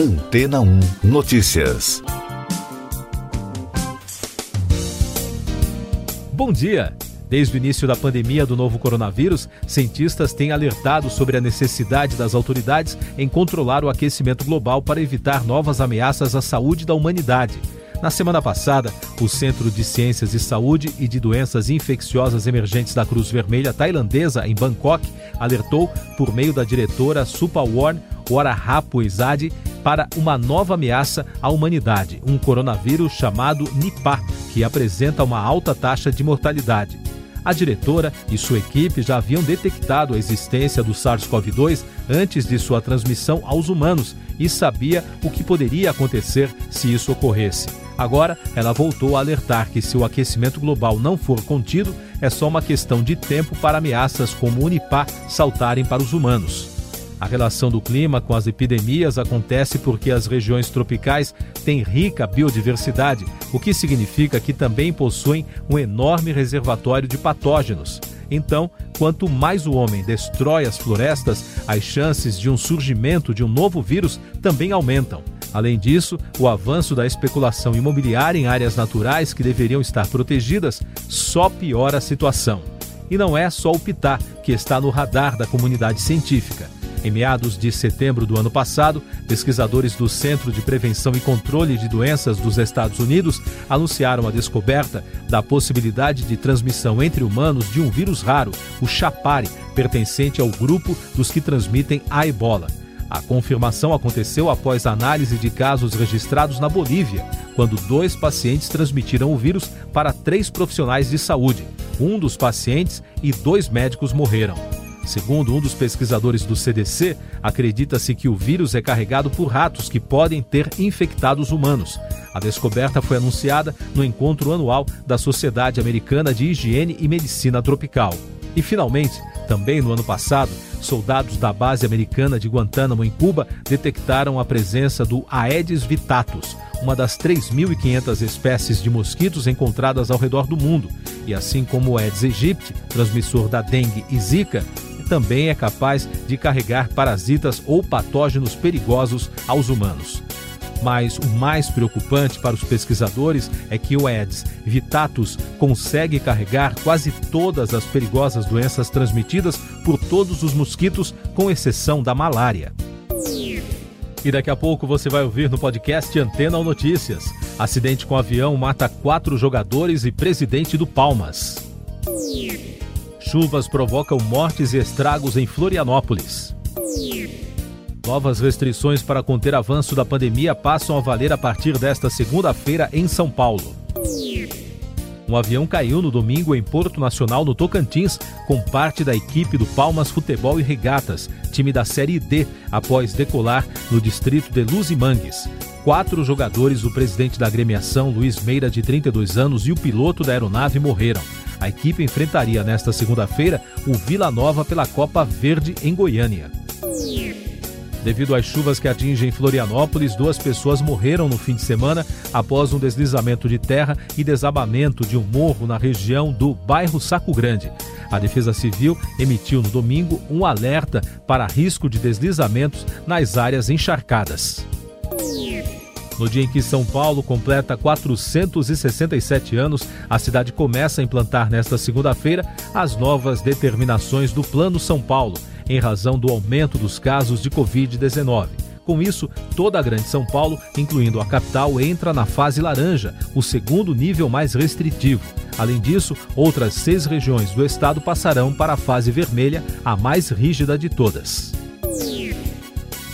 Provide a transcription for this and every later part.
Antena 1 Notícias. Bom dia! Desde o início da pandemia do novo coronavírus, cientistas têm alertado sobre a necessidade das autoridades em controlar o aquecimento global para evitar novas ameaças à saúde da humanidade. Na semana passada, o Centro de Ciências e Saúde e de Doenças Infecciosas Emergentes da Cruz Vermelha tailandesa, em Bangkok, alertou, por meio da diretora Supawarn Warahapuizade, para uma nova ameaça à humanidade, um coronavírus chamado Nipah, que apresenta uma alta taxa de mortalidade. A diretora e sua equipe já haviam detectado a existência do SARS-CoV-2 antes de sua transmissão aos humanos e sabia o que poderia acontecer se isso ocorresse. Agora, ela voltou a alertar que se o aquecimento global não for contido, é só uma questão de tempo para ameaças como o Unipá saltarem para os humanos. A relação do clima com as epidemias acontece porque as regiões tropicais têm rica biodiversidade, o que significa que também possuem um enorme reservatório de patógenos. Então, quanto mais o homem destrói as florestas, as chances de um surgimento de um novo vírus também aumentam. Além disso, o avanço da especulação imobiliária em áreas naturais que deveriam estar protegidas só piora a situação. E não é só o Pitá que está no radar da comunidade científica. Em meados de setembro do ano passado, pesquisadores do Centro de Prevenção e Controle de Doenças dos Estados Unidos anunciaram a descoberta da possibilidade de transmissão entre humanos de um vírus raro, o Chapare, pertencente ao grupo dos que transmitem a ebola. A confirmação aconteceu após análise de casos registrados na Bolívia, quando dois pacientes transmitiram o vírus para três profissionais de saúde. Um dos pacientes e dois médicos morreram. Segundo um dos pesquisadores do CDC, acredita-se que o vírus é carregado por ratos que podem ter infectado os humanos. A descoberta foi anunciada no encontro anual da Sociedade Americana de Higiene e Medicina Tropical. E, finalmente, também no ano passado, soldados da base americana de Guantánamo, em Cuba, detectaram a presença do Aedes vitatus, uma das 3.500 espécies de mosquitos encontradas ao redor do mundo. E assim como o Aedes aegypti, transmissor da dengue e zika, também é capaz de carregar parasitas ou patógenos perigosos aos humanos. Mas o mais preocupante para os pesquisadores é que o Aedes vitatus consegue carregar quase todas as perigosas doenças transmitidas por todos os mosquitos, com exceção da malária. E daqui a pouco você vai ouvir no podcast Antena ou Notícias. Acidente com avião mata quatro jogadores e presidente do Palmas. Chuvas provocam mortes e estragos em Florianópolis. Novas restrições para conter avanço da pandemia passam a valer a partir desta segunda-feira em São Paulo. Um avião caiu no domingo em Porto Nacional, no Tocantins, com parte da equipe do Palmas Futebol e Regatas, time da Série D, após decolar no distrito de Luzimangues. Quatro jogadores, o presidente da agremiação, Luiz Meira, de 32 anos, e o piloto da aeronave morreram. A equipe enfrentaria nesta segunda-feira o Vila Nova pela Copa Verde em Goiânia. Devido às chuvas que atingem Florianópolis, duas pessoas morreram no fim de semana após um deslizamento de terra e desabamento de um morro na região do bairro Saco Grande. A Defesa Civil emitiu no domingo um alerta para risco de deslizamentos nas áreas encharcadas. No dia em que São Paulo completa 467 anos, a cidade começa a implantar nesta segunda-feira as novas determinações do Plano São Paulo, em razão do aumento dos casos de Covid-19. Com isso, toda a Grande São Paulo, incluindo a capital, entra na fase laranja, o segundo nível mais restritivo. Além disso, outras seis regiões do estado passarão para a fase vermelha, a mais rígida de todas.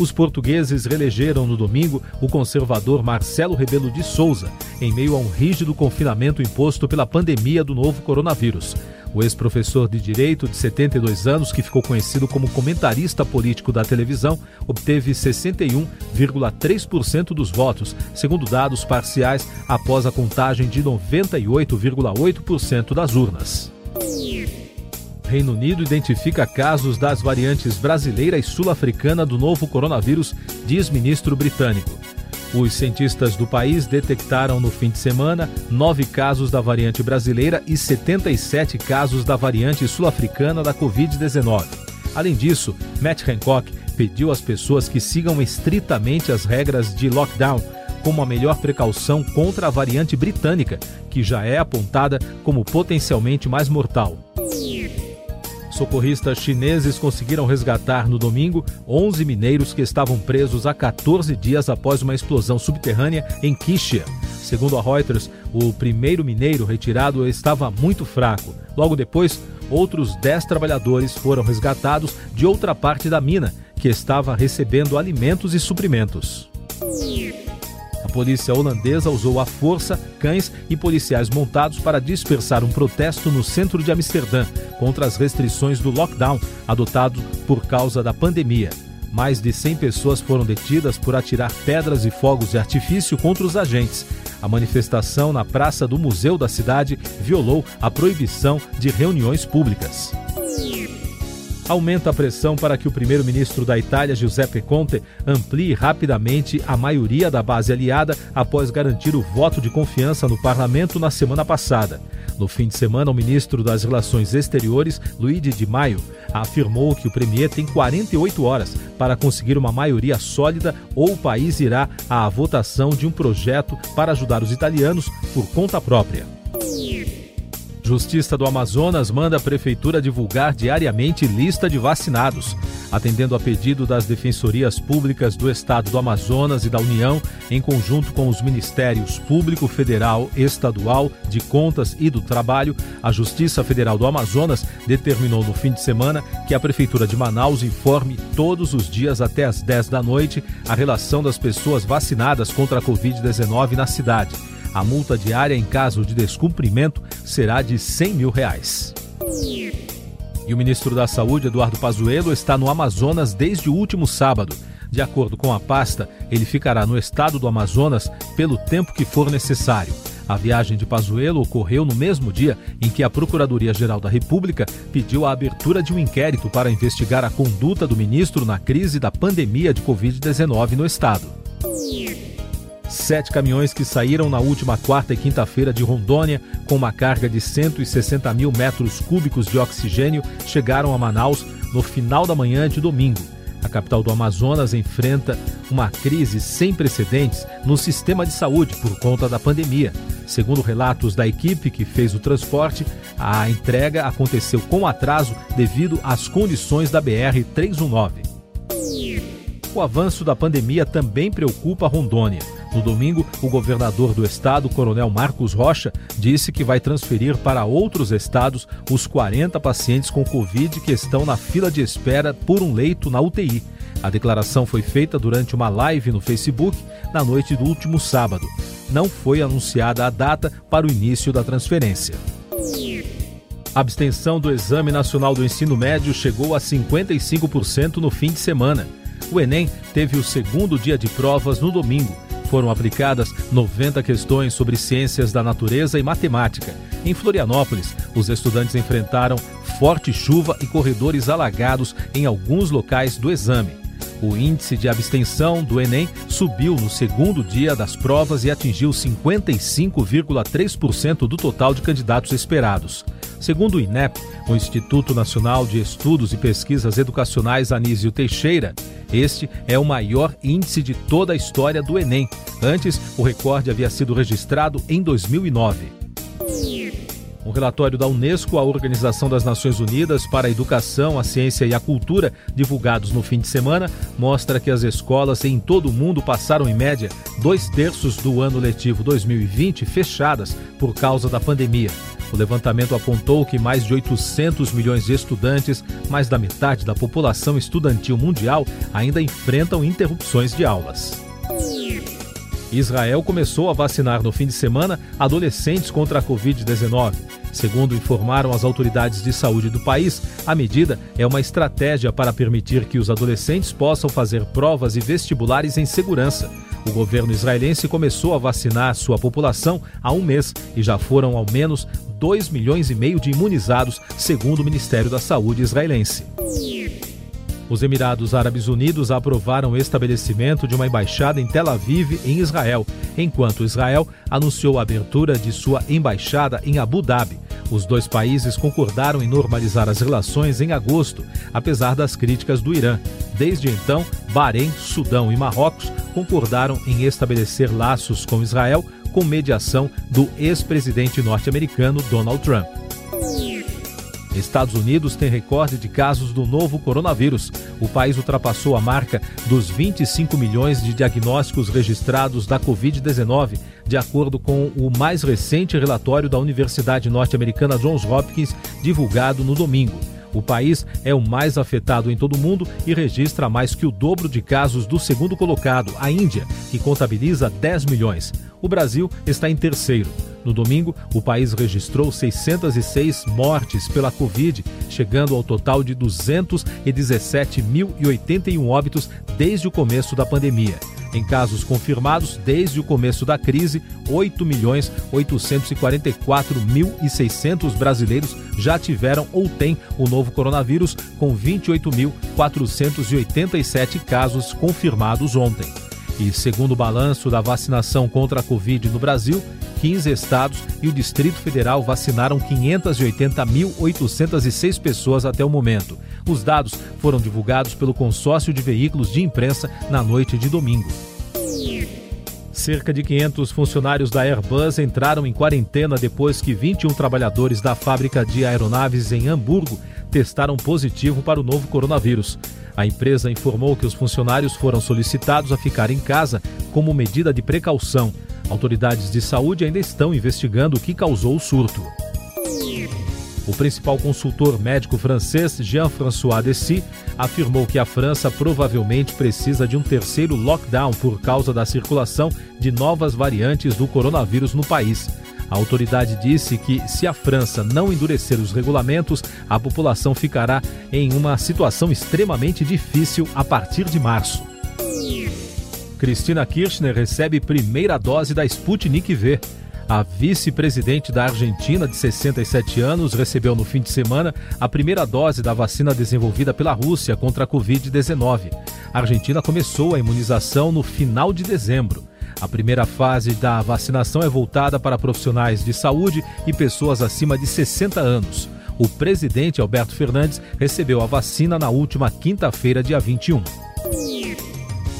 Os portugueses reelegeram no domingo o conservador Marcelo Rebelo de Souza, em meio a um rígido confinamento imposto pela pandemia do novo coronavírus. O ex-professor de Direito, de 72 anos, que ficou conhecido como comentarista político da televisão, obteve 61,3% dos votos, segundo dados parciais após a contagem de 98,8% das urnas. Reino Unido identifica casos das variantes brasileira e sul-africana do novo coronavírus, diz ministro britânico. Os cientistas do país detectaram no fim de semana nove casos da variante brasileira e 77 casos da variante sul-africana da Covid-19. Além disso, Matt Hancock pediu às pessoas que sigam estritamente as regras de lockdown como a melhor precaução contra a variante britânica, que já é apontada como potencialmente mais mortal. Socorristas chineses conseguiram resgatar no domingo 11 mineiros que estavam presos há 14 dias após uma explosão subterrânea em Qixia. Segundo a Reuters, o primeiro mineiro retirado estava muito fraco. Logo depois, outros 10 trabalhadores foram resgatados de outra parte da mina, que estava recebendo alimentos e suprimentos. Polícia holandesa usou a força, cães e policiais montados para dispersar um protesto no centro de Amsterdã contra as restrições do lockdown adotado por causa da pandemia. Mais de 100 pessoas foram detidas por atirar pedras e fogos de artifício contra os agentes. A manifestação na praça do Museu da cidade violou a proibição de reuniões públicas aumenta a pressão para que o primeiro-ministro da Itália, Giuseppe Conte, amplie rapidamente a maioria da base aliada após garantir o voto de confiança no parlamento na semana passada. No fim de semana, o ministro das Relações Exteriores, Luigi Di Maio, afirmou que o premier tem 48 horas para conseguir uma maioria sólida ou o país irá à votação de um projeto para ajudar os italianos por conta própria. Justiça do Amazonas manda a Prefeitura divulgar diariamente lista de vacinados. Atendendo a pedido das defensorias públicas do Estado do Amazonas e da União, em conjunto com os Ministérios Público Federal, Estadual, de Contas e do Trabalho, a Justiça Federal do Amazonas determinou no fim de semana que a Prefeitura de Manaus informe todos os dias até às 10 da noite a relação das pessoas vacinadas contra a Covid-19 na cidade. A multa diária em caso de descumprimento será de 100 mil reais. E o ministro da Saúde, Eduardo Pazuello, está no Amazonas desde o último sábado. De acordo com a pasta, ele ficará no estado do Amazonas pelo tempo que for necessário. A viagem de Pazuello ocorreu no mesmo dia em que a Procuradoria-Geral da República pediu a abertura de um inquérito para investigar a conduta do ministro na crise da pandemia de Covid-19 no estado. Sete caminhões que saíram na última quarta e quinta-feira de Rondônia com uma carga de 160 mil metros cúbicos de oxigênio chegaram a Manaus no final da manhã de domingo. A capital do Amazonas enfrenta uma crise sem precedentes no sistema de saúde por conta da pandemia. Segundo relatos da equipe que fez o transporte, a entrega aconteceu com atraso devido às condições da BR-319. O avanço da pandemia também preocupa Rondônia. No domingo, o governador do estado, Coronel Marcos Rocha, disse que vai transferir para outros estados os 40 pacientes com Covid que estão na fila de espera por um leito na UTI. A declaração foi feita durante uma live no Facebook na noite do último sábado. Não foi anunciada a data para o início da transferência. A abstenção do Exame Nacional do Ensino Médio chegou a 55% no fim de semana. O Enem teve o segundo dia de provas no domingo foram aplicadas 90 questões sobre ciências da natureza e matemática. Em Florianópolis, os estudantes enfrentaram forte chuva e corredores alagados em alguns locais do exame. O índice de abstenção do Enem subiu no segundo dia das provas e atingiu 55,3% do total de candidatos esperados. Segundo o INEP, o Instituto Nacional de Estudos e Pesquisas Educacionais Anísio Teixeira, este é o maior índice de toda a história do Enem. Antes, o recorde havia sido registrado em 2009. Um relatório da Unesco, a Organização das Nações Unidas para a Educação, a Ciência e a Cultura, divulgados no fim de semana, mostra que as escolas em todo o mundo passaram, em média, dois terços do ano letivo 2020 fechadas por causa da pandemia. O levantamento apontou que mais de 800 milhões de estudantes, mais da metade da população estudantil mundial, ainda enfrentam interrupções de aulas. Israel começou a vacinar no fim de semana adolescentes contra a Covid-19. Segundo informaram as autoridades de saúde do país, a medida é uma estratégia para permitir que os adolescentes possam fazer provas e vestibulares em segurança. O governo israelense começou a vacinar sua população há um mês e já foram ao menos 2 milhões e meio de imunizados, segundo o Ministério da Saúde israelense. Os Emirados Árabes Unidos aprovaram o estabelecimento de uma embaixada em Tel Aviv, em Israel, enquanto Israel anunciou a abertura de sua embaixada em Abu Dhabi. Os dois países concordaram em normalizar as relações em agosto, apesar das críticas do Irã. Desde então, Bahrein, Sudão e Marrocos concordaram em estabelecer laços com Israel com mediação do ex-presidente norte-americano Donald Trump. Estados Unidos tem recorde de casos do novo coronavírus. O país ultrapassou a marca dos 25 milhões de diagnósticos registrados da Covid-19, de acordo com o mais recente relatório da Universidade Norte-Americana Johns Hopkins, divulgado no domingo. O país é o mais afetado em todo o mundo e registra mais que o dobro de casos do segundo colocado, a Índia, que contabiliza 10 milhões. O Brasil está em terceiro. No domingo, o país registrou 606 mortes pela Covid, chegando ao total de 217.081 óbitos desde o começo da pandemia. Em casos confirmados desde o começo da crise, 8.844.600 brasileiros já tiveram ou têm o novo coronavírus, com 28.487 casos confirmados ontem. E segundo o balanço da vacinação contra a Covid no Brasil, 15 estados e o Distrito Federal vacinaram 580.806 pessoas até o momento. Os dados foram divulgados pelo consórcio de veículos de imprensa na noite de domingo. Cerca de 500 funcionários da Airbus entraram em quarentena depois que 21 trabalhadores da fábrica de aeronaves em Hamburgo testaram positivo para o novo coronavírus. A empresa informou que os funcionários foram solicitados a ficar em casa como medida de precaução. Autoridades de saúde ainda estão investigando o que causou o surto. O principal consultor médico francês, Jean-François Dessy, afirmou que a França provavelmente precisa de um terceiro lockdown por causa da circulação de novas variantes do coronavírus no país. A autoridade disse que, se a França não endurecer os regulamentos, a população ficará em uma situação extremamente difícil a partir de março. Cristina Kirchner recebe primeira dose da Sputnik V. A vice-presidente da Argentina, de 67 anos, recebeu no fim de semana a primeira dose da vacina desenvolvida pela Rússia contra a Covid-19. A Argentina começou a imunização no final de dezembro. A primeira fase da vacinação é voltada para profissionais de saúde e pessoas acima de 60 anos. O presidente Alberto Fernandes recebeu a vacina na última quinta-feira, dia 21.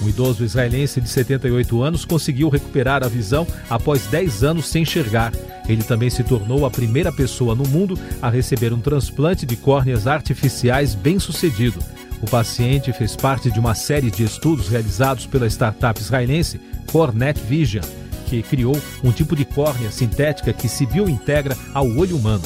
Um idoso israelense de 78 anos conseguiu recuperar a visão após 10 anos sem enxergar. Ele também se tornou a primeira pessoa no mundo a receber um transplante de córneas artificiais bem-sucedido. O paciente fez parte de uma série de estudos realizados pela startup israelense Cornet Vision, que criou um tipo de córnea sintética que se biointegra ao olho humano.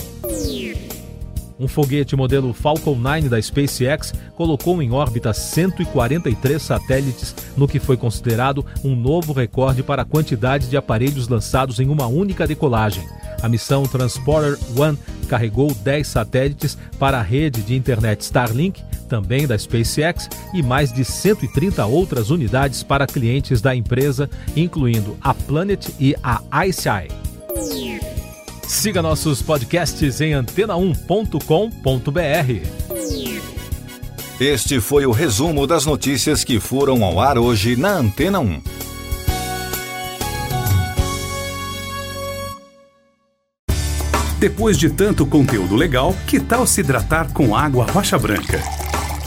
Um foguete modelo Falcon 9 da SpaceX colocou em órbita 143 satélites, no que foi considerado um novo recorde para a quantidade de aparelhos lançados em uma única decolagem. A missão Transporter One carregou 10 satélites para a rede de internet Starlink, também da SpaceX, e mais de 130 outras unidades para clientes da empresa, incluindo a Planet e a ICEYE. Siga nossos podcasts em antena1.com.br. Este foi o resumo das notícias que foram ao ar hoje na Antena 1. Depois de tanto conteúdo legal, que tal se hidratar com água rocha branca?